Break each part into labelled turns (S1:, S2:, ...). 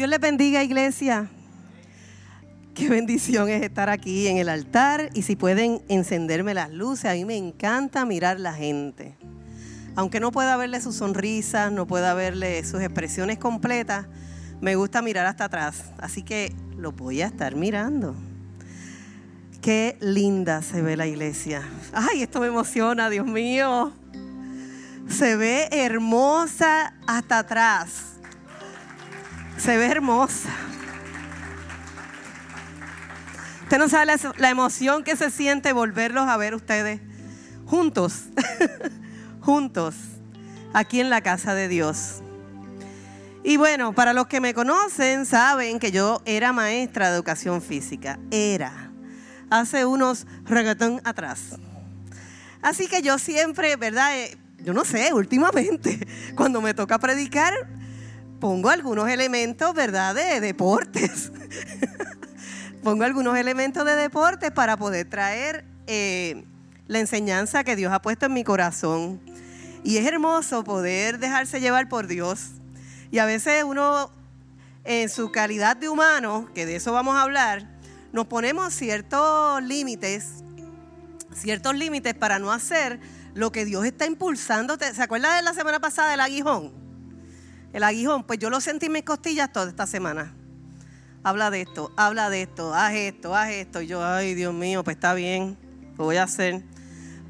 S1: Dios les bendiga, iglesia. Qué bendición es estar aquí en el altar y si pueden encenderme las luces, a mí me encanta mirar la gente. Aunque no pueda verle sus sonrisas, no pueda verle sus expresiones completas, me gusta mirar hasta atrás. Así que lo voy a estar mirando. Qué linda se ve la iglesia. Ay, esto me emociona, Dios mío. Se ve hermosa hasta atrás. Se ve hermosa. Usted no sabe la, emoción que se siente volverlos a ver ustedes juntos, juntos, aquí en la casa de Dios. Y bueno, para los que me conocen, saben que yo era maestra de educación física. Era. Hace unos reggaetón atrás. Así que yo siempre, ¿verdad? Eh, yo no sé, últimamente, cuando me toca predicar, pongo algunos elementos, ¿verdad? De deportes. pongo algunos elementos de deportes para poder traer eh, la enseñanza que Dios ha puesto en mi corazón. Y es hermoso poder dejarse llevar por Dios y a veces uno, en su calidad de humano, que de eso vamos a hablar, nos ponemos ciertos límites, ciertos límites para no hacer lo que Dios está impulsando. ¿Se acuerda de la semana pasada del aguijón? El aguijón, pues yo lo sentí en mis costillas toda esta semana. Habla de esto, habla de esto, haz esto, haz esto. Y yo, ay Dios mío, pues está bien, lo voy a hacer.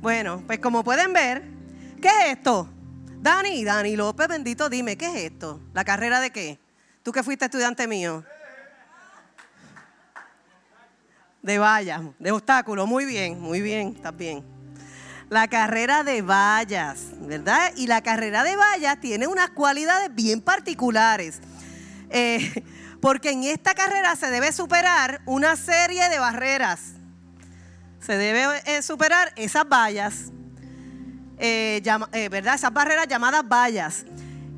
S1: Bueno, pues como pueden ver, ¿qué es esto? Dani, Dani López, bendito, dime, ¿qué es esto? ¿La carrera de qué? Tú que fuiste estudiante mío. De vallas, de obstáculos, muy bien, muy bien, está bien. La carrera de vallas, ¿verdad? Y la carrera de vallas tiene unas cualidades bien particulares. Eh, porque en esta carrera se debe superar una serie de barreras. Se debe eh, superar esas vallas eh, ¿verdad? Esas barreras llamadas vallas.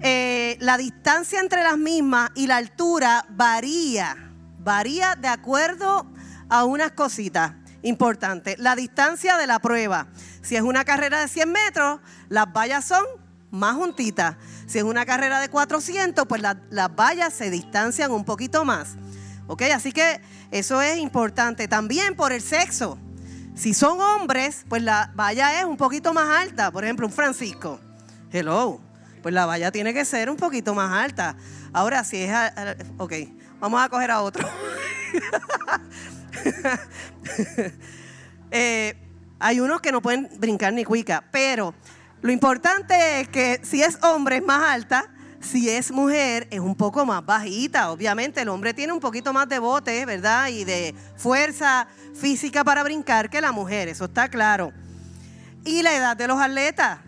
S1: La distancia entre las mismas y la altura varía, varía de acuerdo a unas cositas importantes. La distancia de la prueba. Si es una carrera de 100 metros, las vallas son más juntitas. Si es una carrera de 400, pues las vallas se distancian un poquito más. ¿Ok? Así que eso es importante. También por el sexo. Si son hombres, pues la valla es un poquito más alta. Por ejemplo, un Francisco. Hello. Pues la valla tiene que ser un poquito más alta. Ahora, si es. Ok, vamos a coger a otro. Eh, hay unos que no pueden brincar ni cuica, pero lo importante es que si es hombre es más alta, si es mujer es un poco más bajita. Obviamente el hombre tiene un poquito más de bote, ¿verdad? Y de fuerza física para brincar que la mujer, eso está claro. Y la edad de los atletas.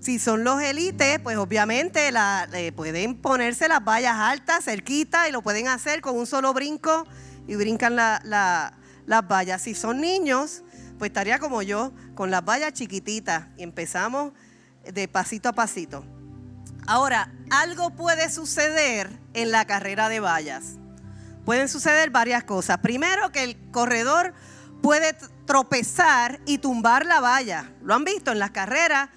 S1: Si son los élites, pues obviamente la, eh, pueden ponerse las vallas altas, cerquita, y lo pueden hacer con un solo brinco y brincan las vallas. Si son niños, pues estaría como yo, con las vallas chiquititas y empezamos de pasito a pasito. Ahora, algo puede suceder en la carrera de vallas pueden suceder varias cosas. Primero, que el corredor puede tropezar y tumbar la valla. Lo han visto en las carreras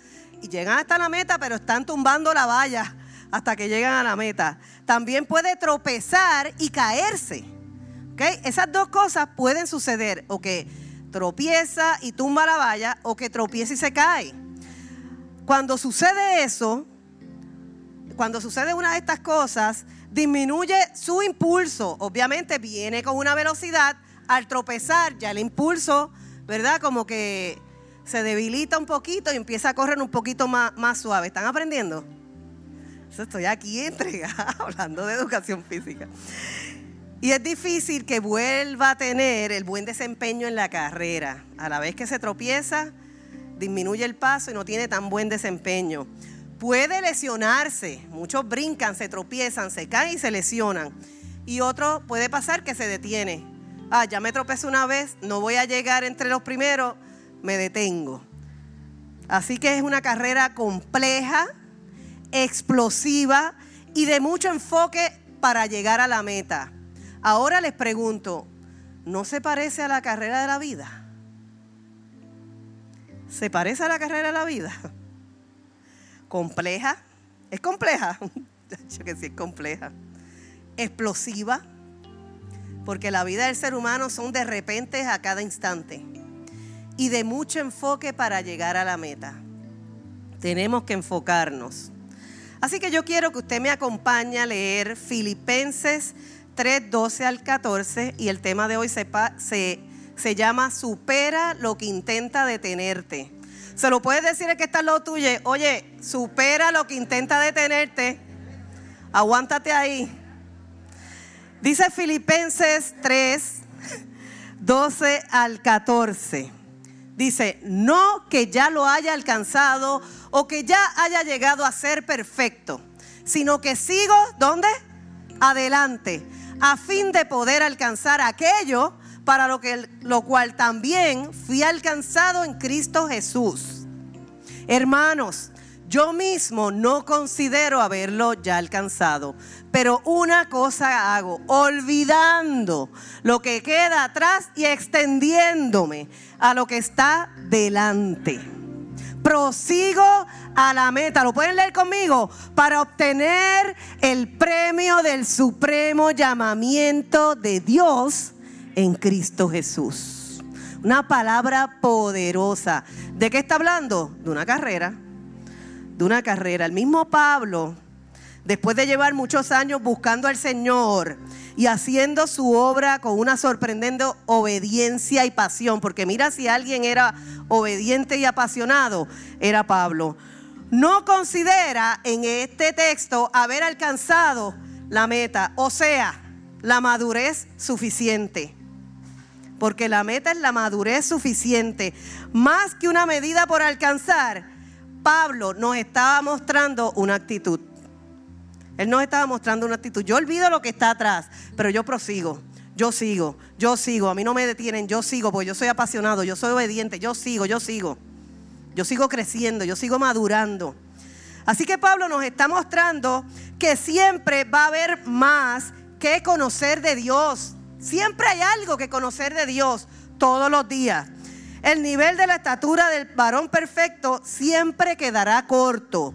S1: y llegan hasta la meta, pero están tumbando la valla hasta que llegan a la meta. También puede tropezar y caerse. ¿Okay? Esas dos cosas pueden suceder, o que tropieza y tumba la valla, o que tropieza y se cae. Cuando sucede eso, cuando sucede una de estas cosas, disminuye su impulso. Obviamente viene con una velocidad. Al tropezar, ya el impulso, ¿verdad? Como que se debilita un poquito y empieza a correr un poquito más, más suave. ¿Están aprendiendo? estoy aquí entregada hablando de educación física. Y es difícil que vuelva a tener el buen desempeño en la carrera. A la vez que se tropieza, disminuye el paso y no tiene tan buen desempeño puede lesionarse. Muchos brincan, se tropiezan, se caen y se lesionan. Y otro puede pasar que se detiene. Ah, ya me tropecé una vez, no voy a llegar entre los primeros, me detengo. Así que es una carrera compleja, explosiva y de mucho enfoque para llegar a la meta. Ahora les pregunto, ¿no se parece a la carrera de la vida? ¿Se parece a la carrera de la vida? compleja. ¿Es compleja? Yo que sí es compleja. explosiva, porque la vida del ser humano son de repente a cada instante y de mucho enfoque para llegar a la meta. Tenemos que enfocarnos. Así que yo quiero que usted me acompañe a leer Filipenses 3, 12 al 14 y el tema de hoy se, se, se llama Supera lo que intenta detenerte. Se lo puedes decir el que está al lado tuyo, oye, supera lo que intenta detenerte. Aguántate ahí. Dice Filipenses 3, 12 al 14. Dice, no que ya lo haya alcanzado o que ya haya llegado a ser perfecto, sino que sigo, ¿dónde? Adelante, a fin de poder alcanzar aquello para lo, que, lo cual también fui alcanzado en Cristo Jesús. Hermanos, yo mismo no considero haberlo ya alcanzado, pero una cosa hago, olvidando lo que queda atrás y extendiéndome a lo que está delante. Prosigo a la meta, lo pueden leer conmigo, para obtener el premio del supremo llamamiento de Dios en Cristo Jesús. Una palabra poderosa. ¿De qué está hablando? De una carrera. De una carrera. El mismo Pablo, después de llevar muchos años buscando al Señor y haciendo su obra con una sorprendente obediencia y pasión, porque mira si alguien era obediente y apasionado, era Pablo. No considera en este texto haber alcanzado la meta, o sea, la madurez suficiente porque la meta es la madurez suficiente, más que una medida por alcanzar. Pablo nos estaba mostrando una actitud. Él nos estaba mostrando una actitud. Yo olvido lo que está atrás, pero yo prosigo. Yo sigo, yo sigo. A mí no me detienen, yo sigo, porque yo soy apasionado, yo soy obediente, yo sigo, yo sigo. Yo sigo creciendo, yo sigo madurando. Así que Pablo nos está mostrando que siempre va a haber más que conocer de Dios. Siempre hay algo que conocer de Dios todos los días. El nivel de la estatura del varón perfecto siempre quedará corto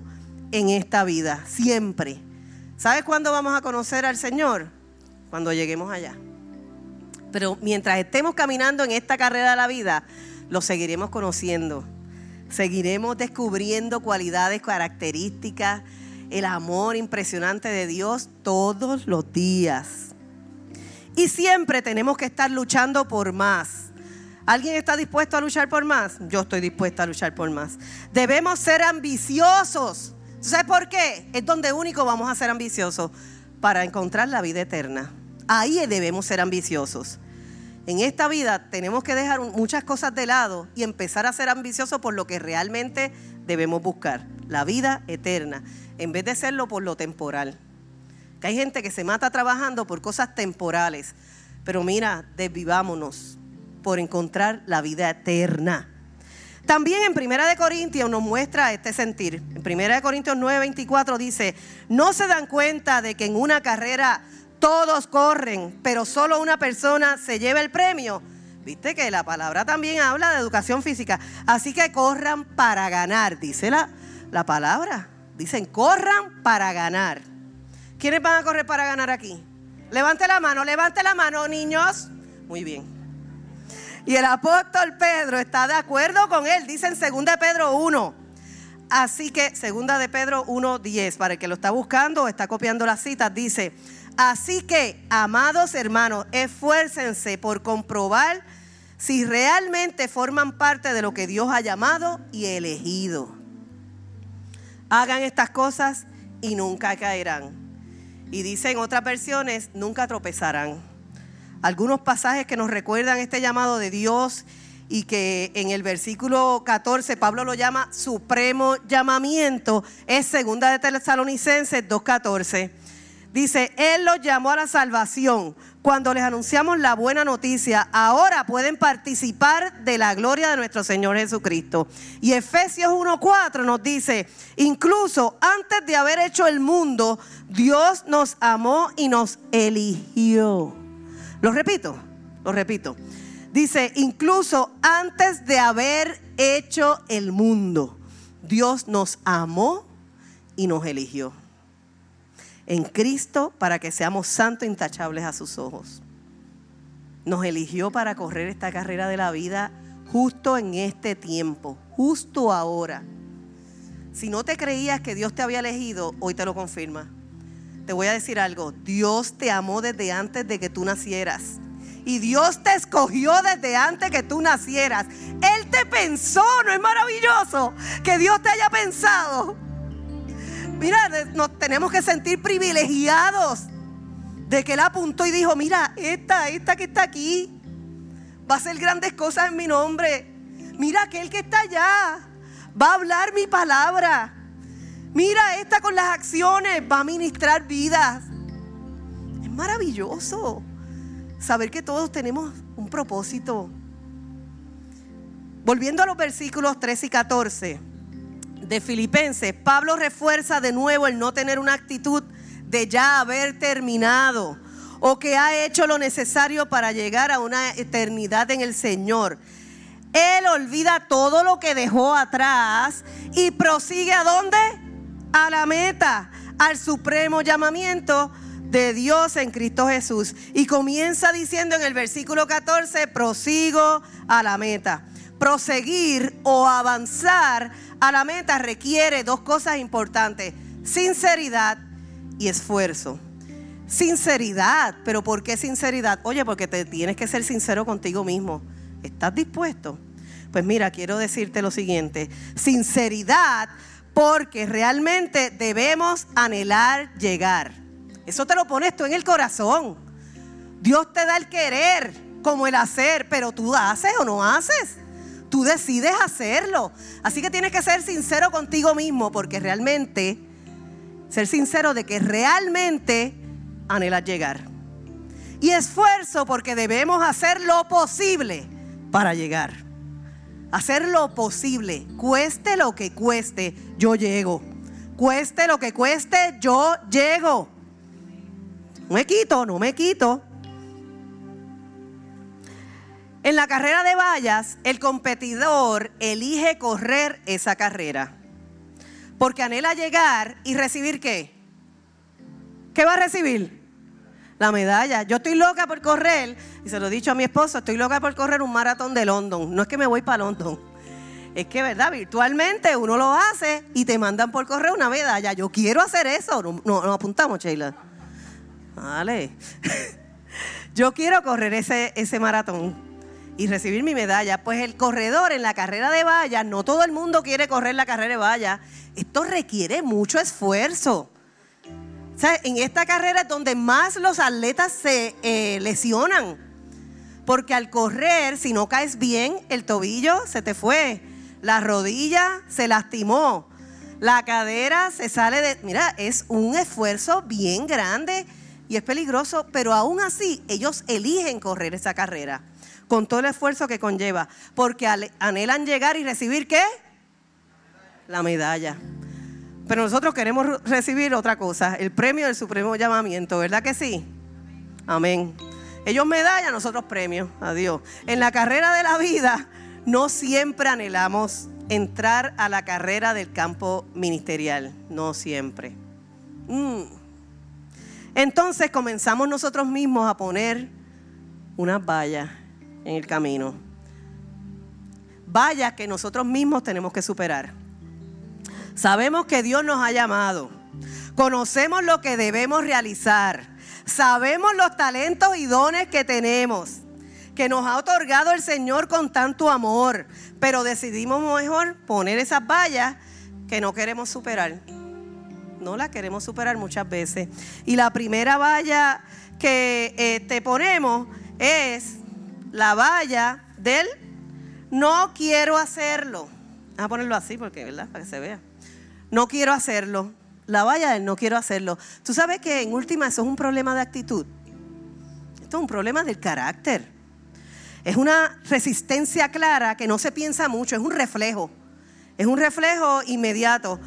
S1: en esta vida, siempre. ¿Sabes cuándo vamos a conocer al Señor? Cuando lleguemos allá. Pero mientras estemos caminando en esta carrera de la vida, lo seguiremos conociendo. Seguiremos descubriendo cualidades, características, el amor impresionante de Dios todos los días. Y siempre tenemos que estar luchando por más. ¿Alguien está dispuesto a luchar por más? Yo estoy dispuesta a luchar por más. Debemos ser ambiciosos. ¿Sabes por qué? Es donde único vamos a ser ambiciosos para encontrar la vida eterna. Ahí debemos ser ambiciosos. En esta vida tenemos que dejar muchas cosas de lado y empezar a ser ambiciosos por lo que realmente debemos buscar, la vida eterna, en vez de serlo por lo temporal. Que hay gente que se mata trabajando por cosas temporales. Pero mira, desvivámonos por encontrar la vida eterna. También en Primera de Corintios nos muestra este sentir. En Primera de Corintios 9:24 dice, "No se dan cuenta de que en una carrera todos corren, pero solo una persona se lleva el premio." Viste que la palabra también habla de educación física. Así que corran para ganar, dice la, la palabra. Dicen, corran para ganar. ¿Quiénes van a correr para ganar aquí? Levante la mano, levante la mano, niños. Muy bien. Y el apóstol Pedro está de acuerdo con él, dice en 2 de Pedro 1. Así que 2 de Pedro 1.10, para el que lo está buscando o está copiando las citas, dice, así que, amados hermanos, esfuércense por comprobar si realmente forman parte de lo que Dios ha llamado y elegido. Hagan estas cosas y nunca caerán. Y dice en otras versiones, nunca tropezarán. Algunos pasajes que nos recuerdan este llamado de Dios y que en el versículo 14 Pablo lo llama supremo llamamiento, es segunda de Tesalonicenses 2.14. Dice, Él los llamó a la salvación. Cuando les anunciamos la buena noticia, ahora pueden participar de la gloria de nuestro Señor Jesucristo. Y Efesios 1.4 nos dice, incluso antes de haber hecho el mundo, Dios nos amó y nos eligió. Lo repito, lo repito. Dice, incluso antes de haber hecho el mundo, Dios nos amó y nos eligió. en Cristo para que seamos santos e intachables a sus ojos. Nos eligió para correr esta carrera de la vida justo en este tiempo, justo ahora. Si no te creías que Dios te había elegido, hoy te lo confirma. Te voy a decir algo, Dios te amó desde antes de que tú nacieras. Y Dios te escogió desde antes que tú nacieras. Él te pensó, ¿no es maravilloso? Que Dios te haya pensado. Mira, nos tenemos que sentir privilegiados de que Él apuntó y dijo, mira, esta, esta que está aquí, va a hacer grandes cosas en mi nombre. Mira aquel que está allá, va a hablar mi palabra. Mira esta con las acciones, va a ministrar vidas. Es maravilloso saber que todos tenemos un propósito. Volviendo a los versículos 13 y 14 de Filipenses, Pablo refuerza de nuevo el no tener una actitud de ya haber terminado o que ha hecho lo necesario para llegar a una eternidad en el Señor. Él olvida todo lo que dejó atrás y prosigue a dónde? A la meta, al supremo llamamiento de Dios en Cristo Jesús. Y comienza diciendo en el versículo 14, prosigo a la meta. Proseguir o avanzar a la meta requiere dos cosas importantes, sinceridad y esfuerzo. Sinceridad, pero ¿por qué sinceridad? Oye, porque te tienes que ser sincero contigo mismo. ¿Estás dispuesto? Pues mira, quiero decirte lo siguiente, sinceridad porque realmente debemos anhelar llegar. Eso te lo pones tú en el corazón. Dios te da el querer como el hacer, pero tú haces o no haces. Tú decides hacerlo. Así que tienes que ser sincero contigo mismo porque realmente, ser sincero de que realmente anhelas llegar. Y esfuerzo porque debemos hacer lo posible para llegar. Hacer lo posible, cueste lo que cueste, yo llego. Cueste lo que cueste, yo llego. No me quito, no me quito. En la carrera de vallas, el competidor elige correr esa carrera. Porque anhela llegar y recibir qué? ¿Qué va a recibir? La medalla. Yo estoy loca por correr, y se lo he dicho a mi esposo, estoy loca por correr un maratón de London. No es que me voy para London. Es que, ¿verdad? Virtualmente uno lo hace y te mandan por correr una medalla. Yo quiero hacer eso. No, apuntamos, Sheila. Vale. Yo quiero correr ese, ese maratón y recibir mi medalla. Pues el corredor en la carrera de vallas, no todo el mundo quiere correr la carrera de vallas. Esto requiere mucho esfuerzo. En esta carrera es donde más los atletas se eh, lesionan. Porque al correr, si no caes bien, el tobillo se te fue. La rodilla se lastimó. La cadera se sale de... Mira, es un esfuerzo bien grande y es peligroso, pero aún así ellos eligen correr esa carrera con todo el esfuerzo que conlleva, porque anhelan llegar y recibir qué? La medalla. Pero nosotros queremos recibir otra cosa, el premio del supremo llamamiento, ¿verdad que sí? Amén. Ellos medalla, nosotros premios. Adiós. En la carrera de la vida no siempre anhelamos entrar a la carrera del campo ministerial, no siempre. Mm. Entonces comenzamos nosotros mismos a poner unas vallas en el camino. Vaya que nosotros mismos tenemos que superar. Sabemos que Dios nos ha llamado. Conocemos lo que debemos realizar. Sabemos los talentos y dones que tenemos, que nos ha otorgado el Señor con tanto amor. Pero decidimos mejor poner esas vallas que no queremos superar. No las queremos superar muchas veces. Y la primera valla que eh, te ponemos es la valla del no quiero hacerlo. Vamos a ponerlo así porque, ¿verdad? Para que se vea. No quiero hacerlo. La valla del no quiero hacerlo. Tú sabes que en última eso es un problema de actitud. Esto es un problema del carácter. Es una resistencia clara que no se piensa mucho, es un reflejo. Es un reflejo inmediato.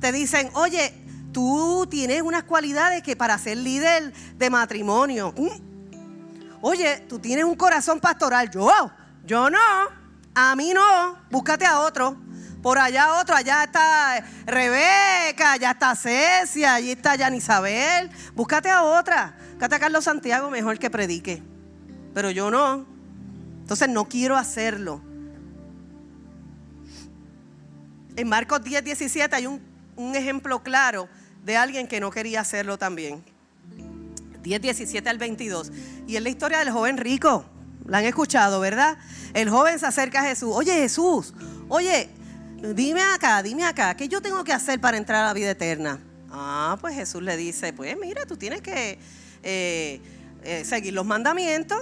S1: Te dicen, oye, tú tienes unas cualidades que para ser líder de matrimonio, mm, Oye, tú tienes un corazón pastoral. Yo, yo no. A mí no. Búscate a otro. Por allá otro, allá está Rebeca, allá está Cecia, allí está Jan Isabel. Búscate a otra. Búscate a Carlos Santiago mejor que predique. Pero yo no. Entonces no quiero hacerlo. En Marcos 10, 17 hay un, un ejemplo claro de alguien que no quería hacerlo también. 10, 17 al 22. Y es la historia del joven rico. La han escuchado, ¿verdad? El joven se acerca a Jesús. Oye Jesús, oye, dime acá, dime acá, ¿qué yo tengo que hacer para entrar a la vida eterna? Ah, pues Jesús le dice, pues mira, tú tienes que eh, eh, seguir los mandamientos.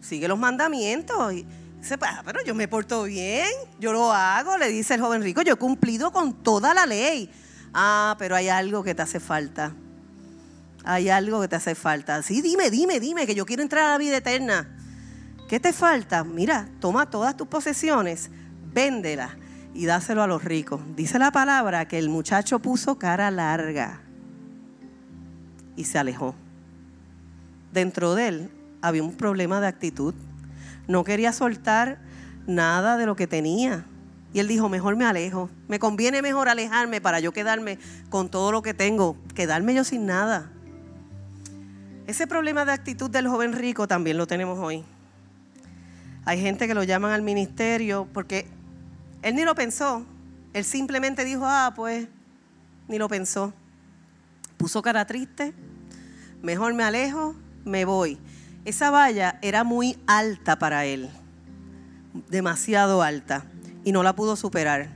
S1: Sigue los mandamientos. Y dice, ah, pero yo me porto bien, yo lo hago, le dice el joven rico, yo he cumplido con toda la ley. Ah, pero hay algo que te hace falta. Hay algo que te hace falta. Sí, dime, dime, dime, que yo quiero entrar a la vida eterna. ¿Qué te falta? Mira, toma todas tus posesiones, véndelas y dáselo a los ricos. Dice la palabra que el muchacho puso cara larga y se alejó. Dentro de él había un problema de actitud. No quería soltar nada de lo que tenía. Y él dijo, mejor me alejo. Me conviene mejor alejarme para yo quedarme con todo lo que tengo, quedarme yo sin nada. Ese problema de actitud del joven rico también lo tenemos hoy. Hay gente que lo llaman al ministerio porque él ni lo pensó. Él simplemente dijo, ah, pues, ni lo pensó. Puso cara triste, mejor me alejo, me voy. Esa valla era muy alta para él, demasiado alta, y no la pudo superar.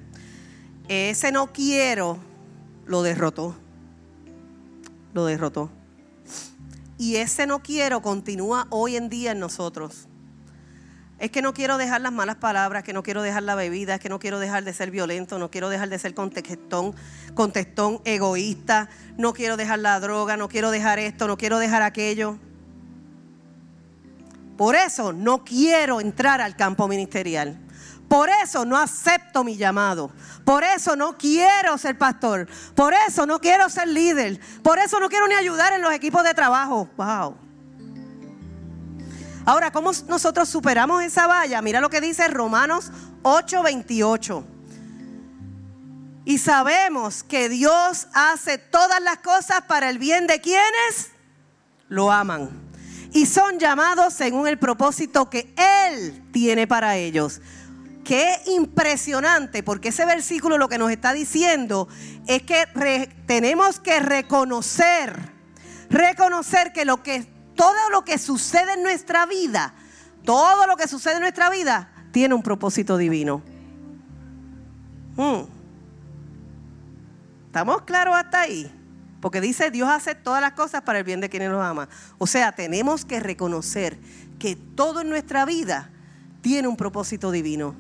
S1: Ese no quiero lo derrotó, lo derrotó. Y ese no quiero continúa hoy en día en nosotros. Es que no quiero dejar las malas palabras, que no quiero dejar la bebida, es que no quiero dejar de ser violento, no quiero dejar de ser contestón, contestón egoísta, no quiero dejar la droga, no quiero dejar esto, no quiero dejar aquello. Por eso no quiero entrar al campo ministerial. Por eso no acepto mi llamado. Por eso no quiero ser pastor. Por eso no quiero ser líder. Por eso no quiero ni ayudar en los equipos de trabajo. Wow. Ahora, ¿cómo nosotros superamos esa valla? Mira lo que dice Romanos 8:28. Y sabemos que Dios hace todas las cosas para el bien de quienes lo aman. Y son llamados según el propósito que Él tiene para ellos. Qué impresionante, porque ese versículo lo que nos está diciendo es que tenemos que reconocer, reconocer que lo que todo lo que sucede en nuestra vida, todo lo que sucede en nuestra vida tiene un propósito divino. Hmm. ¿Estamos claros hasta ahí? Porque dice Dios hace todas las cosas para el bien de quienes nos ama. O sea, tenemos que reconocer que todo en nuestra vida tiene un propósito divino.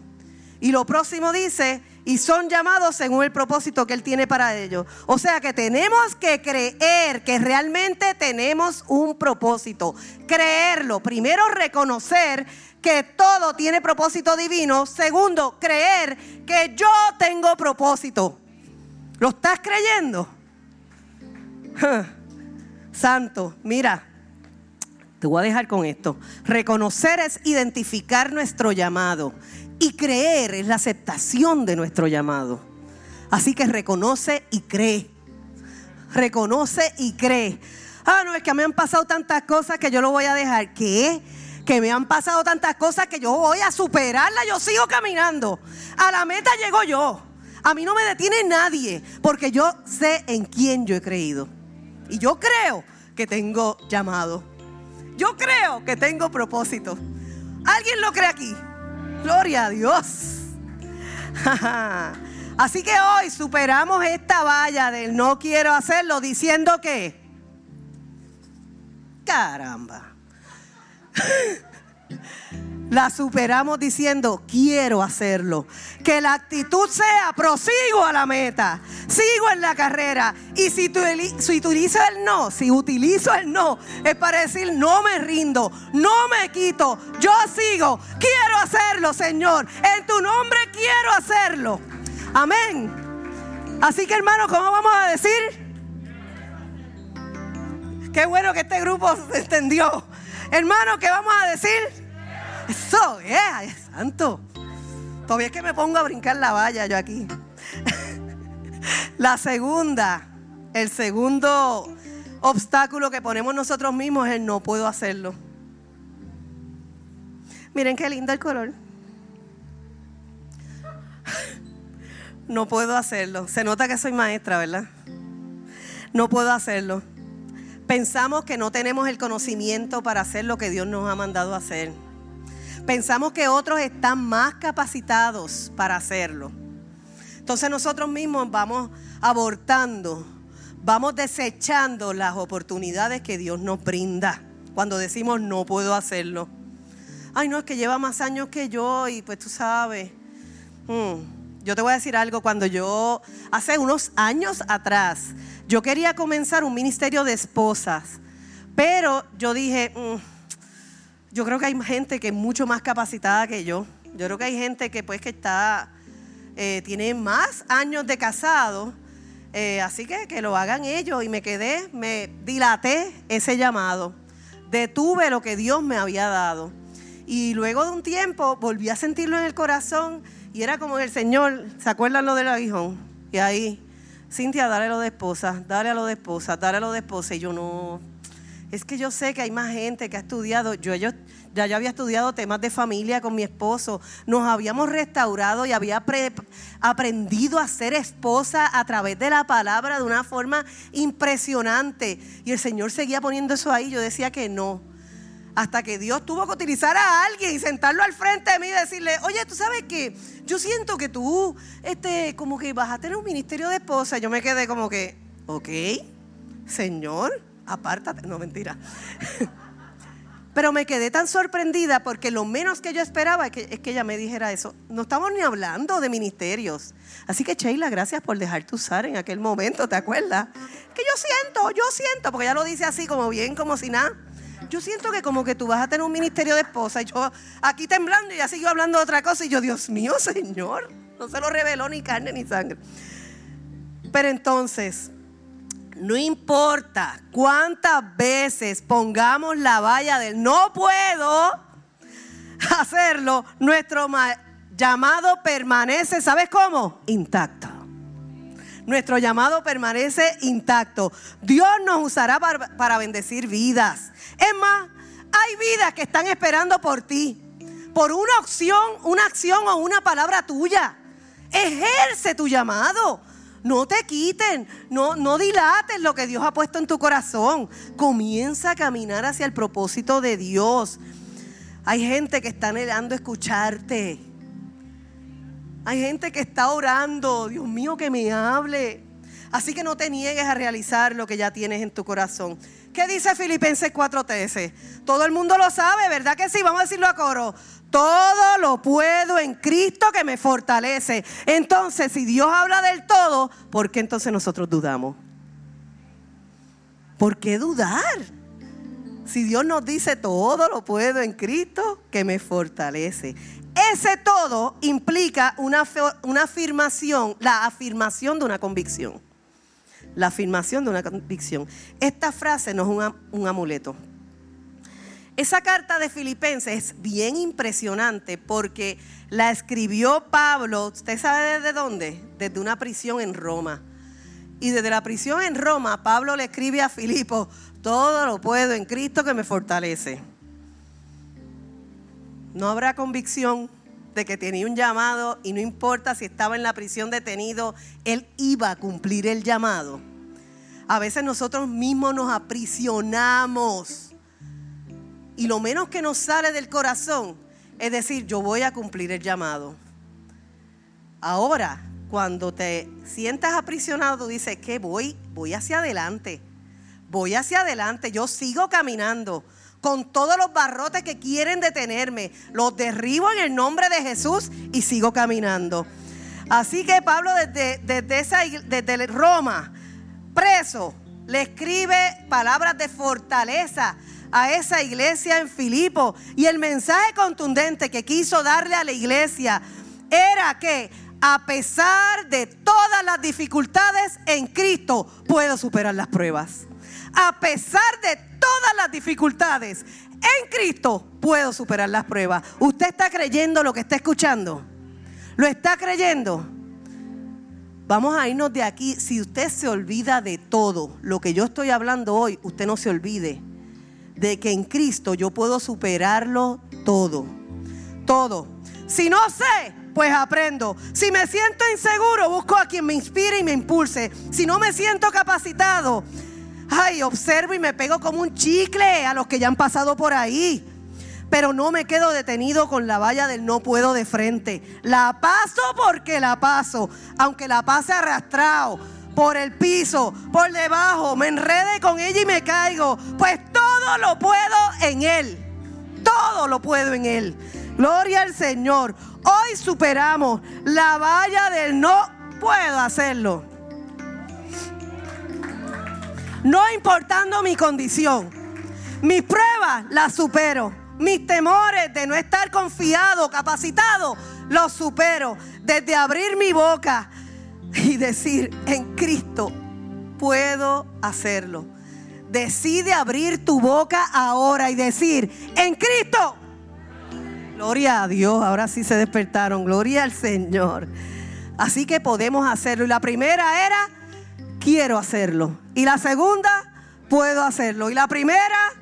S1: Y lo próximo dice, y son llamados según el propósito que Él tiene para ellos. O sea que tenemos que creer que realmente tenemos un propósito. Creerlo. Primero, reconocer que todo tiene propósito divino. Segundo, creer que yo tengo propósito. ¿Lo estás creyendo? Santo, mira, te voy a dejar con esto. Reconocer es identificar nuestro llamado. Y creer es la aceptación de nuestro llamado. Así que reconoce y cree. Reconoce y cree. Ah, no, es que me han pasado tantas cosas que yo lo voy a dejar. ¿Qué? Que me han pasado tantas cosas que yo voy a superarla. Yo sigo caminando. A la meta llego yo. A mí no me detiene nadie. Porque yo sé en quién yo he creído. Y yo creo que tengo llamado. Yo creo que tengo propósito. ¿Alguien lo cree aquí? Gloria a Dios. Así que hoy superamos esta valla del no quiero hacerlo diciendo que, caramba, la superamos diciendo quiero hacerlo. Que la actitud sea prosigo a la meta, sigo en la carrera. Y si, si utilizo el no, si utilizo el no, es para decir no me rindo, no me quito, yo sigo, quiero hacerlo, Señor. En tu nombre quiero hacerlo. Amén. Así que hermano, ¿cómo vamos a decir? Qué bueno que este grupo se entendió. Hermano, ¿qué vamos a decir? Eso, es santo. Todavía es que me pongo a brincar la valla yo aquí. la segunda, el segundo obstáculo que ponemos nosotros mismos es el no puedo hacerlo. Miren qué lindo el color. No puedo hacerlo. Se nota que soy maestra, ¿verdad? No puedo hacerlo. Pensamos que no tenemos el conocimiento para hacer lo que Dios nos ha mandado a hacer. Pensamos que otros están más capacitados para hacerlo. Entonces nosotros mismos vamos abortando, vamos desechando las oportunidades que Dios nos brinda cuando decimos no puedo hacerlo. Ay, no, es que lleva más años que yo y pues tú sabes. Hmm, yo te voy a decir algo, cuando yo, hace unos años atrás, yo quería comenzar un ministerio de esposas, pero yo dije, mm, yo creo que hay gente que es mucho más capacitada que yo. Yo creo que hay gente que pues que está, eh, tiene más años de casado, eh, así que que lo hagan ellos. Y me quedé, me dilaté ese llamado, detuve lo que Dios me había dado. Y luego de un tiempo volví a sentirlo en el corazón y era como el Señor, ¿se acuerdan lo del aguijón? Y ahí, Cintia, dale lo de esposa, dale a lo de esposa, dale a lo de esposa. Y yo no, es que yo sé que hay más gente que ha estudiado. Yo, ya yo había estudiado temas de familia con mi esposo. Nos habíamos restaurado y había aprendido a ser esposa a través de la palabra de una forma impresionante. Y el Señor seguía poniendo eso ahí. Yo decía que no. Hasta que Dios tuvo que utilizar a alguien y sentarlo al frente de mí y decirle, oye, tú sabes que yo siento que tú, este, como que vas a tener un ministerio de esposa. Yo me quedé como que, ok, Señor apártate, no mentira. Pero me quedé tan sorprendida porque lo menos que yo esperaba es que, ella me dijera eso. No estamos ni hablando de ministerios. Así que Sheila, gracias por dejarte usar en aquel momento, ¿te acuerdas? Que yo siento, yo siento, porque ella lo dice así como bien, como si nada. Yo siento que como que tú vas a tener un ministerio de esposa y yo aquí temblando y ya siguió hablando de otra cosa y yo, Dios mío, Señor, no se lo reveló ni carne ni sangre. Pero entonces, no importa cuántas veces pongamos la valla del no puedo hacerlo, nuestro llamado permanece, ¿sabes cómo? Intacto. Nuestro llamado permanece intacto. Dios nos usará para, para bendecir vidas. Es más, hay vidas que están esperando por ti, por una opción, una acción o una palabra tuya. Ejerce tu llamado. No te quiten, no, no dilates lo que Dios ha puesto en tu corazón. Comienza a caminar hacia el propósito de Dios. Hay gente que está anhelando escucharte. Hay gente que está orando, Dios mío, que me hable. Así que no te niegues a realizar lo que ya tienes en tu corazón. ¿Qué dice Filipenses 4:13? Todo el mundo lo sabe, ¿verdad que sí? Vamos a decirlo a coro. Todo lo puedo en Cristo que me fortalece. Entonces, si Dios habla del todo, ¿por qué entonces nosotros dudamos? ¿Por qué dudar? Si Dios nos dice todo lo puedo en Cristo que me fortalece. Ese todo implica una, una afirmación, la afirmación de una convicción. La afirmación de una convicción. Esta frase no es un amuleto. Esa carta de Filipenses es bien impresionante porque la escribió Pablo, ¿usted sabe desde dónde? Desde una prisión en Roma. Y desde la prisión en Roma, Pablo le escribe a Filipo, todo lo puedo en Cristo que me fortalece. No habrá convicción de que tenía un llamado y no importa si estaba en la prisión detenido, él iba a cumplir el llamado. A veces nosotros mismos nos aprisionamos y lo menos que nos sale del corazón es decir, yo voy a cumplir el llamado. Ahora, cuando te sientas aprisionado, tú dices que voy, voy hacia adelante. Voy hacia adelante, yo sigo caminando con todos los barrotes que quieren detenerme. Los derribo en el nombre de Jesús y sigo caminando. Así que Pablo desde, esa, desde Roma, preso, le escribe palabras de fortaleza a esa iglesia en Filipo. Y el mensaje contundente que quiso darle a la iglesia era que a pesar de todas las dificultades en Cristo, puedo superar las pruebas. A pesar de todas las dificultades en Cristo, puedo superar las pruebas. ¿Usted está creyendo lo que está escuchando? ¿Lo está creyendo? Vamos a irnos de aquí. Si usted se olvida de todo lo que yo estoy hablando hoy, usted no se olvide de que en Cristo yo puedo superarlo todo. Todo. Si no sé, pues aprendo. Si me siento inseguro, busco a quien me inspire y me impulse. Si no me siento capacitado, ay, observo y me pego como un chicle a los que ya han pasado por ahí. Pero no me quedo detenido con la valla del no puedo de frente. La paso porque la paso, aunque la pase arrastrado por el piso, por debajo, me enrede con ella y me caigo. Pues todo lo puedo en Él. Todo lo puedo en Él. Gloria al Señor. Hoy superamos la valla del no puedo hacerlo. No importando mi condición. Mis pruebas las supero. Mis temores de no estar confiado, capacitado, los supero. Desde abrir mi boca y decir, en Cristo puedo hacerlo. Decide abrir tu boca ahora y decir, en Cristo. Gloria a Dios, ahora sí se despertaron, gloria al Señor. Así que podemos hacerlo. Y la primera era, quiero hacerlo. Y la segunda, puedo hacerlo. Y la primera,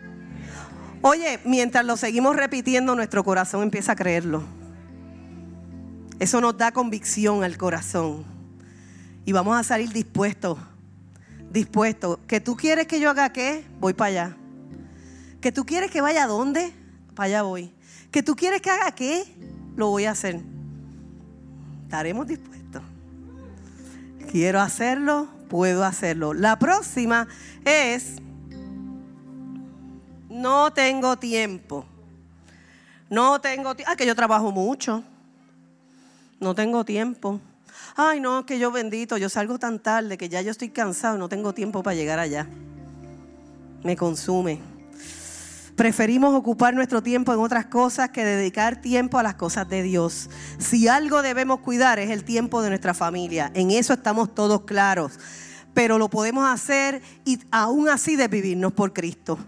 S1: oye, mientras lo seguimos repitiendo, nuestro corazón empieza a creerlo. Eso nos da convicción al corazón. Y vamos a salir dispuestos dispuesto. ¿Que tú quieres que yo haga qué? Voy para allá. ¿Que tú quieres que vaya a dónde? Para allá voy. ¿Que tú quieres que haga qué? Lo voy a hacer. Estaremos dispuestos. Quiero hacerlo, puedo hacerlo. La próxima es, no tengo tiempo. No tengo tiempo. Ah, que yo trabajo mucho. No tengo tiempo ay no, que yo bendito, yo salgo tan tarde que ya yo estoy cansado, no tengo tiempo para llegar allá. Me consume. Preferimos ocupar nuestro tiempo en otras cosas que dedicar tiempo a las cosas de Dios. Si algo debemos cuidar es el tiempo de nuestra familia. En eso estamos todos claros. Pero lo podemos hacer y aún así de vivirnos por Cristo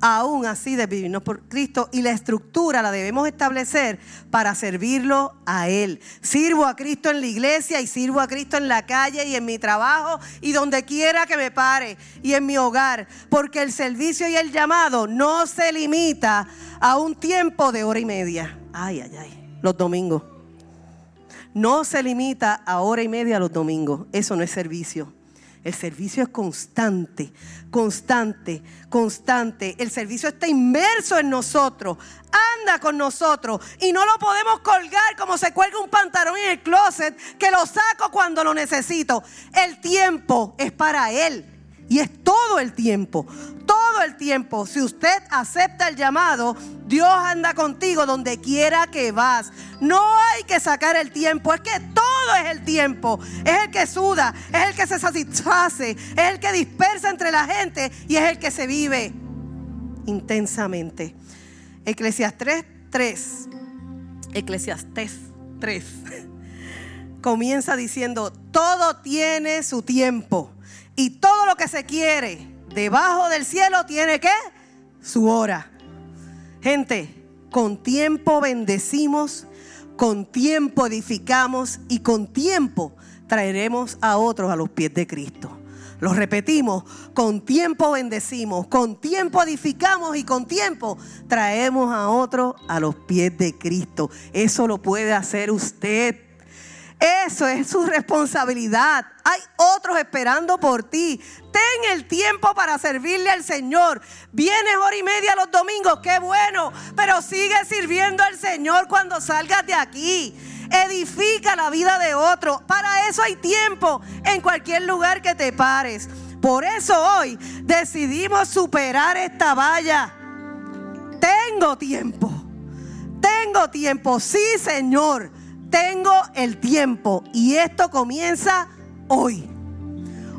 S1: aún así de vivirnos por Cristo y la estructura la debemos establecer para servirlo a Él. Sirvo a Cristo en la iglesia y sirvo a Cristo en la calle y en mi trabajo y donde quiera que me pare y en mi hogar, porque el servicio y el llamado no se limita a un tiempo de hora y media. Ay, ay, ay, los domingos. No se limita a hora y media los domingos. Eso no es servicio. El servicio es constante, constante, constante. El servicio está inmerso en nosotros, anda con nosotros y no lo podemos colgar como se cuelga un pantalón en el closet que lo saco cuando lo necesito. El tiempo es para Él y es todo el tiempo, todo el tiempo. Si usted acepta el llamado, Dios anda contigo donde quiera que vas. No hay que sacar el tiempo, es que todo es el tiempo. Es el que suda, es el que se satisface, es el que dispersa entre la gente y es el que se vive intensamente. Eclesiastes 3, Eclesiastes 3, comienza diciendo, todo tiene su tiempo y todo lo que se quiere debajo del cielo tiene que su hora. Gente, con tiempo bendecimos, con tiempo edificamos y con tiempo traeremos a otros a los pies de Cristo. Lo repetimos, con tiempo bendecimos, con tiempo edificamos y con tiempo traemos a otros a los pies de Cristo. Eso lo puede hacer usted. Eso es su responsabilidad. Hay otros esperando por ti. Ten el tiempo para servirle al Señor. Vienes hora y media los domingos, qué bueno. Pero sigue sirviendo al Señor cuando salgas de aquí. Edifica la vida de otro. Para eso hay tiempo en cualquier lugar que te pares. Por eso hoy decidimos superar esta valla. Tengo tiempo. Tengo tiempo. Sí, Señor tengo el tiempo y esto comienza hoy.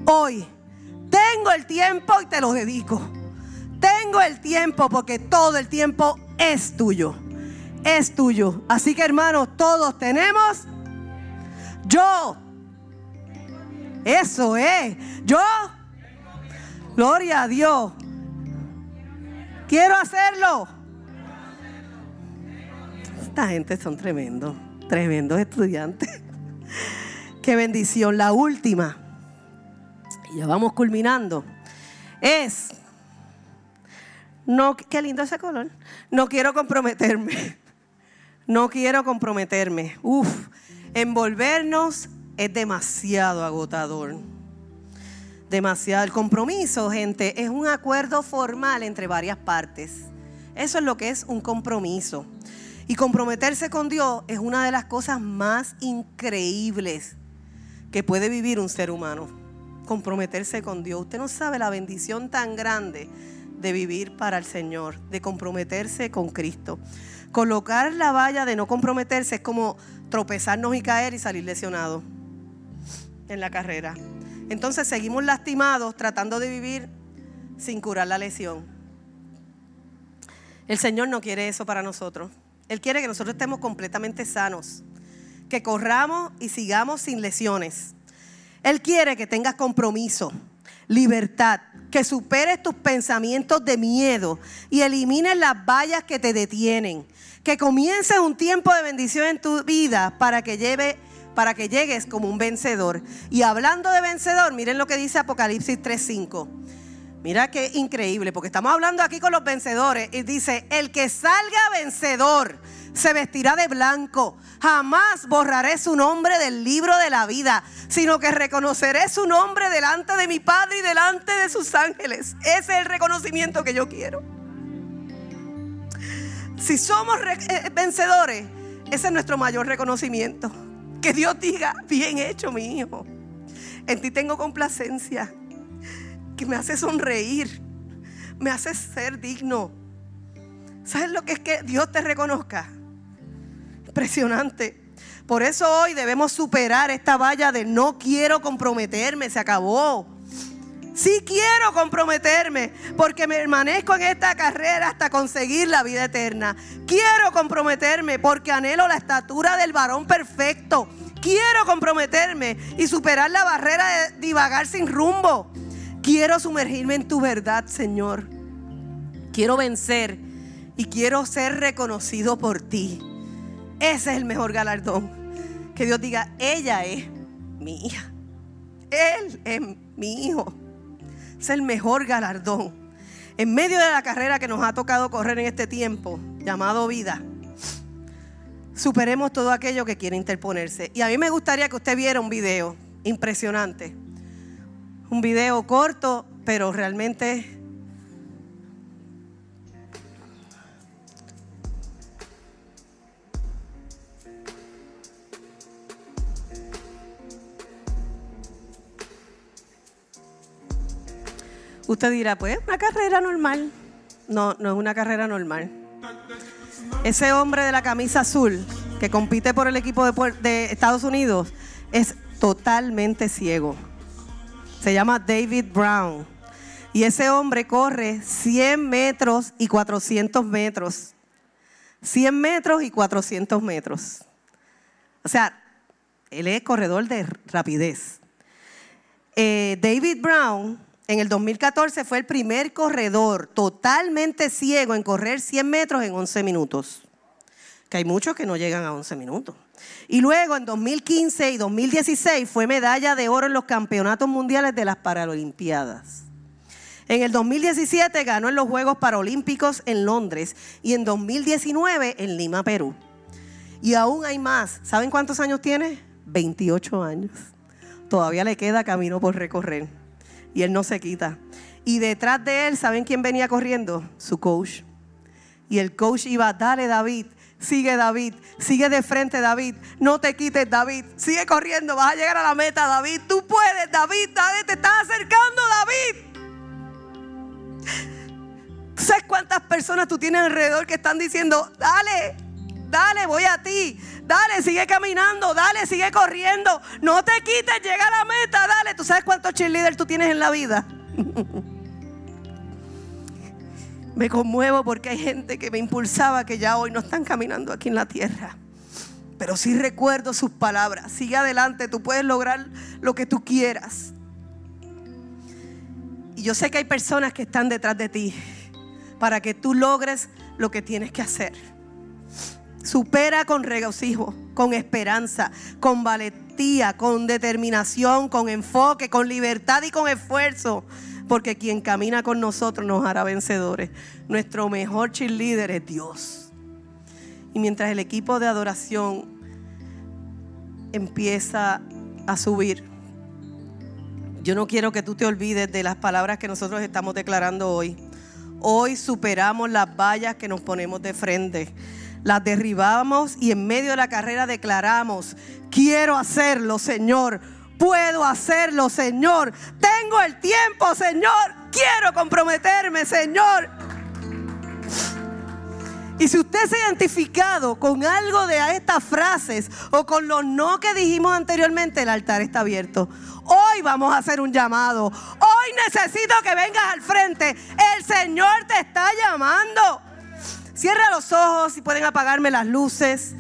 S1: Hoy. Tengo el tiempo y te lo dedico. Tengo el tiempo porque todo el tiempo es tuyo. Es tuyo. Así que hermanos, todos tenemos. Yo. Eso es. Yo. Gloria a Dios. Quiero hacerlo. Esta gente son tremendos. Tremendos estudiantes. Qué bendición. La última, ya vamos culminando, es, no, qué lindo ese color, no quiero comprometerme. No quiero comprometerme. Uf, envolvernos es demasiado agotador. Demasiado. El compromiso, gente, es un acuerdo formal entre varias partes. Eso es lo que es un compromiso. Y comprometerse con Dios es una de las cosas más increíbles que puede vivir un ser humano. Comprometerse con Dios. Usted no sabe la bendición tan grande de vivir para el Señor, de comprometerse con Cristo. Colocar la valla de no comprometerse es como tropezarnos y caer y salir lesionado en la carrera. Entonces seguimos lastimados tratando de vivir sin curar la lesión. El Señor no quiere eso para nosotros. Él quiere que nosotros estemos completamente sanos, que corramos y sigamos sin lesiones. Él quiere que tengas compromiso, libertad, que superes tus pensamientos de miedo y elimines las vallas que te detienen. Que comiences un tiempo de bendición en tu vida para que lleve para que llegues como un vencedor. Y hablando de vencedor, miren lo que dice Apocalipsis 3:5. Mira qué increíble, porque estamos hablando aquí con los vencedores y dice, "El que salga vencedor se vestirá de blanco. Jamás borraré su nombre del libro de la vida, sino que reconoceré su nombre delante de mi Padre y delante de sus ángeles." Ese es el reconocimiento que yo quiero. Si somos eh, vencedores, ese es nuestro mayor reconocimiento. Que Dios diga, bien hecho mi hijo. En ti tengo complacencia. Que me hace sonreír. Me hace ser digno. ¿Sabes lo que es que Dios te reconozca? Impresionante. Por eso hoy debemos superar esta valla de no quiero comprometerme. Se acabó. Sí quiero comprometerme porque me permanezco en esta carrera hasta conseguir la vida eterna. Quiero comprometerme porque anhelo la estatura del varón perfecto. Quiero comprometerme y superar la barrera de divagar sin rumbo. Quiero sumergirme en tu verdad, Señor. Quiero vencer y quiero ser reconocido por ti. Ese es el mejor galardón. Que Dios diga, ella es mi hija. Él es mi hijo. Es el mejor galardón. En medio de la carrera que nos ha tocado correr en este tiempo, llamado vida, superemos todo aquello que quiere interponerse. Y a mí me gustaría que usted viera un video impresionante. Un video corto, pero realmente Usted dirá, pues, una carrera normal. No, no es una carrera normal. Ese hombre de la camisa azul que compite por el equipo de, de Estados Unidos es totalmente ciego. Se llama David Brown. Y ese hombre corre 100 metros y 400 metros. 100 metros y 400 metros. O sea, él es corredor de rapidez. Eh, David Brown en el 2014 fue el primer corredor totalmente ciego en correr 100 metros en 11 minutos. Que hay muchos que no llegan a 11 minutos. Y luego en 2015 y 2016 fue medalla de oro en los campeonatos mundiales de las Paralimpiadas. En el 2017 ganó en los Juegos Paralímpicos en Londres y en 2019 en Lima, Perú. Y aún hay más. ¿Saben cuántos años tiene? 28 años. Todavía le queda camino por recorrer y él no se quita. Y detrás de él, ¿saben quién venía corriendo? Su coach. Y el coach iba, dale David, sigue David, sigue de frente David, no te quites David, sigue corriendo, vas a llegar a la meta David, tú puedes David, David te estás acercando David. ¿Sabes cuántas personas tú tienes alrededor que están diciendo, dale, dale, voy a ti, Dale, sigue caminando, dale, sigue corriendo. No te quites, llega a la meta, dale. ¿Tú sabes cuántos cheerleaders tú tienes en la vida? me conmuevo porque hay gente que me impulsaba que ya hoy no están caminando aquí en la tierra. Pero sí recuerdo sus palabras. Sigue adelante, tú puedes lograr lo que tú quieras. Y yo sé que hay personas que están detrás de ti para que tú logres lo que tienes que hacer. Supera con regocijo, con esperanza, con valentía, con determinación, con enfoque, con libertad y con esfuerzo. Porque quien camina con nosotros nos hará vencedores. Nuestro mejor cheerleader es Dios. Y mientras el equipo de adoración empieza a subir, yo no quiero que tú te olvides de las palabras que nosotros estamos declarando hoy. Hoy superamos las vallas que nos ponemos de frente. Las derribamos y en medio de la carrera declaramos, quiero hacerlo, Señor. Puedo hacerlo, Señor. Tengo el tiempo, Señor. Quiero comprometerme, Señor. Y si usted se ha identificado con algo de estas frases o con los no que dijimos anteriormente, el altar está abierto. Hoy vamos a hacer un llamado. Hoy necesito que vengas al frente. El Señor te está llamando. Cierra los ojos y pueden apagarme las luces.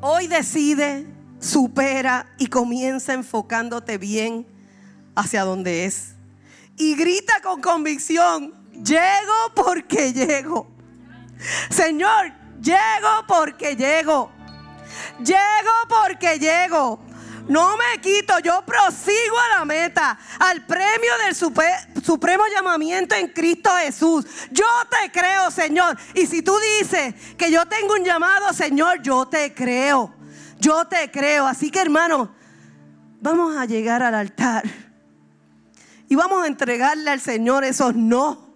S1: Hoy decide, supera y comienza enfocándote bien hacia donde es. Y grita con convicción, Llego porque llego. Señor, llego porque llego. Llego porque llego. No me quito, yo prosigo a la meta, al premio del supremo llamamiento en Cristo Jesús. Yo te creo, Señor. Y si tú dices que yo tengo un llamado, Señor, yo te creo. Yo te creo. Así que, hermano, vamos a llegar al altar y vamos a entregarle al Señor esos no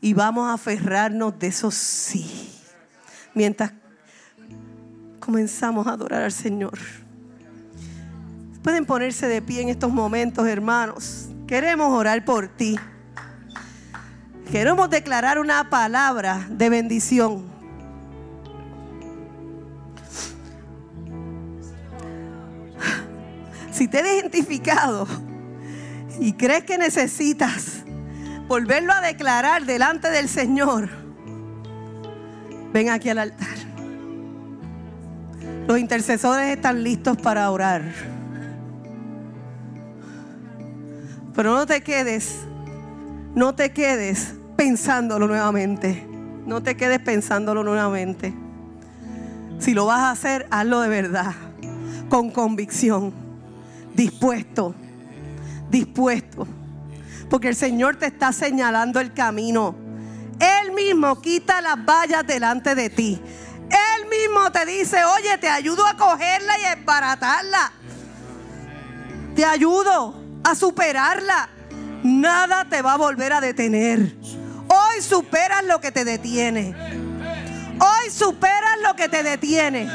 S1: y vamos a aferrarnos de eso sí. Mientras comenzamos a adorar al Señor. Pueden ponerse de pie en estos momentos, hermanos. Queremos orar por ti. Queremos declarar una palabra de bendición. Si te has identificado y crees que necesitas volverlo a declarar delante del Señor, ven aquí al altar. Los intercesores están listos para orar. Pero no te quedes, no te quedes pensándolo nuevamente. No te quedes pensándolo nuevamente. Si lo vas a hacer, hazlo de verdad, con convicción, dispuesto, dispuesto porque el Señor te está señalando el camino. Él mismo quita las vallas delante de ti. Él mismo te dice, oye, te ayudo a cogerla y a embaratarla. Te ayudo a superarla. Nada te va a volver a detener. Hoy superas lo que te detiene. Hoy superas lo que te detiene.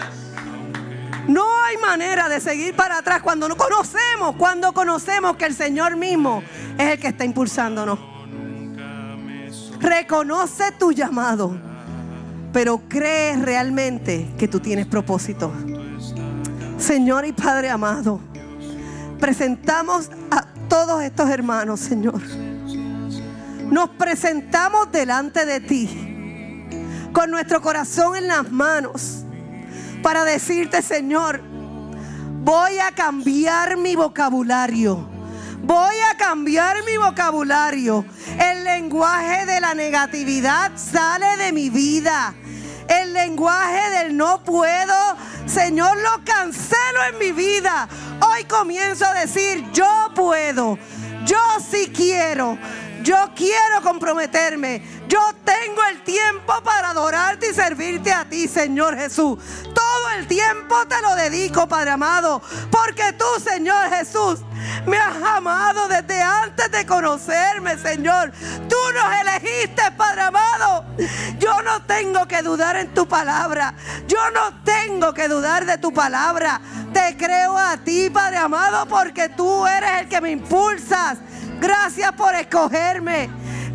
S1: No hay manera de seguir para atrás cuando no conocemos, cuando conocemos que el Señor mismo es el que está impulsándonos. Reconoce tu llamado, pero crees realmente que tú tienes propósito. Señor y Padre amado, presentamos a todos estos hermanos, Señor. Nos presentamos delante de ti, con nuestro corazón en las manos para decirte, Señor, voy a cambiar mi vocabulario. Voy a cambiar mi vocabulario. El lenguaje de la negatividad sale de mi vida. El lenguaje del no puedo, Señor, lo cancelo en mi vida. Hoy comienzo a decir, yo puedo, yo sí quiero, yo quiero comprometerme. Yo tengo el tiempo para adorarte y servirte a ti, Señor Jesús. Todo el tiempo te lo dedico, Padre amado. Porque tú, Señor Jesús, me has amado desde antes de conocerme, Señor. Tú nos elegiste, Padre amado. Yo no tengo que dudar en tu palabra. Yo no tengo que dudar de tu palabra. Te creo a ti, Padre amado, porque tú eres el que me impulsas. Gracias por escogerme.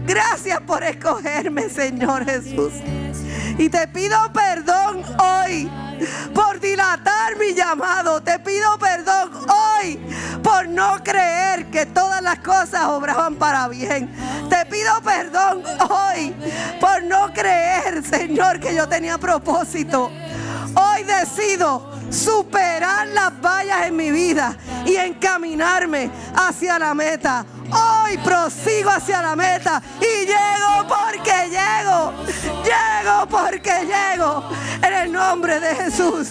S1: Gracias por escogerme, Señor Jesús. Y te pido perdón hoy por dilatar mi llamado. Te pido perdón hoy por no creer que todas las cosas obraban para bien. Te pido perdón hoy por no creer, Señor, que yo tenía propósito. Hoy decido superar las vallas en mi vida y encaminarme hacia la meta. Hoy prosigo hacia la meta y llego porque llego. Llego porque
S2: llego. En el nombre
S3: de
S2: Jesús.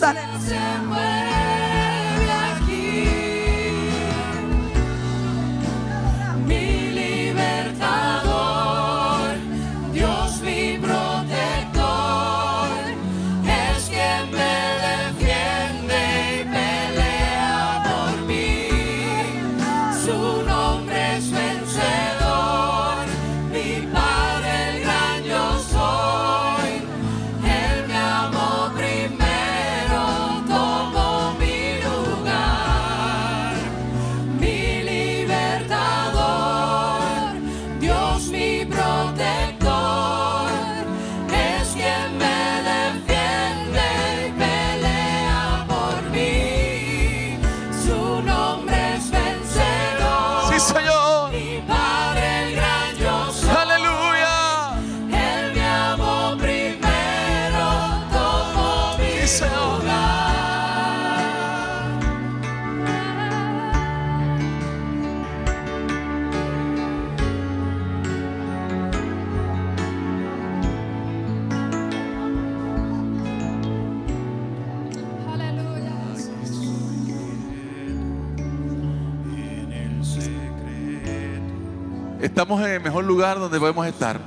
S3: Estamos en el mejor lugar donde podemos estar,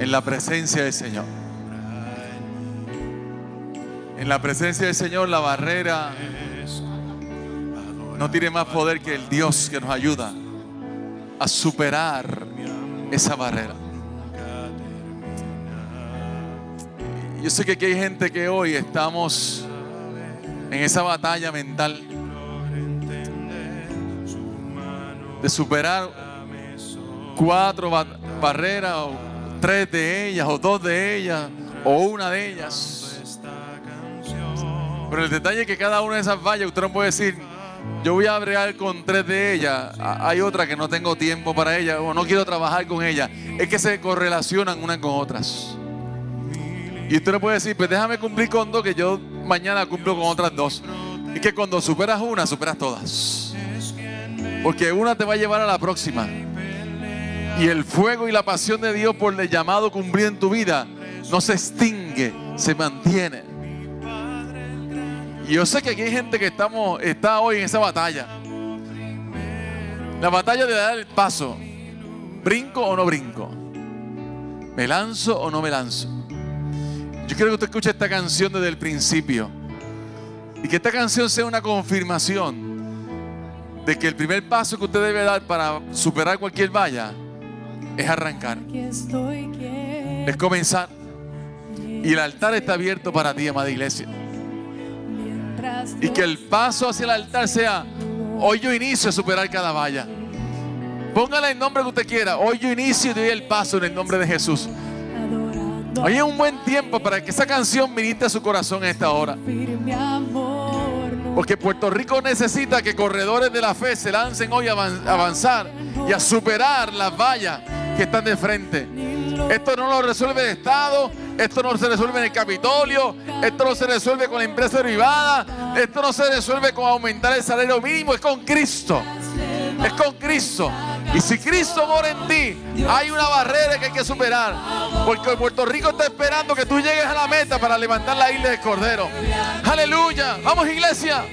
S3: en la presencia del Señor. En la presencia del Señor la barrera no tiene más poder que el Dios que nos ayuda a superar esa barrera. Yo sé que aquí hay gente que hoy estamos en esa batalla mental de superar cuatro ba- barreras, o tres de ellas, o dos de ellas, o una de ellas. Pero el detalle es que cada una de esas vallas, usted no puede decir, yo voy a bregar con tres de ellas, hay otra que no tengo tiempo para ella, o no quiero trabajar con ella. Es que se correlacionan unas con otras. Y usted no puede decir, pues déjame cumplir con dos, que yo mañana cumplo con otras dos. Es que cuando superas una, superas todas. Porque una te va a llevar a la próxima. Y el fuego y la pasión de Dios por el llamado cumplido en tu vida no se extingue, se mantiene. Y yo sé que aquí hay gente que estamos, está hoy en esa batalla. La batalla de dar el paso. ¿Brinco o no brinco? ¿Me lanzo o no me lanzo? Yo quiero que usted escuche esta canción desde el principio. Y que esta canción sea una confirmación de que el primer paso que usted debe dar para superar cualquier valla es arrancar, es comenzar. Y el altar está abierto para ti, amada iglesia. Y que el paso hacia el altar sea, hoy yo inicio a superar cada valla. Póngale el nombre que usted quiera. Hoy yo inicio y doy el paso en el nombre de Jesús. Hoy es un buen tiempo para que esa canción ministre a su corazón a esta hora. Porque Puerto Rico necesita que corredores de la fe se lancen hoy a avanzar y a superar las vallas que están de frente. Esto no lo resuelve el Estado, esto no se resuelve en el Capitolio, esto no se resuelve con la empresa privada, esto no se resuelve con aumentar el salario mínimo, es con Cristo. Es con Cristo. Y si Cristo mora en ti, hay una barrera que hay que superar. Porque Puerto Rico está esperando que tú llegues a la meta para levantar la isla del Cordero. Aleluya. Vamos iglesia.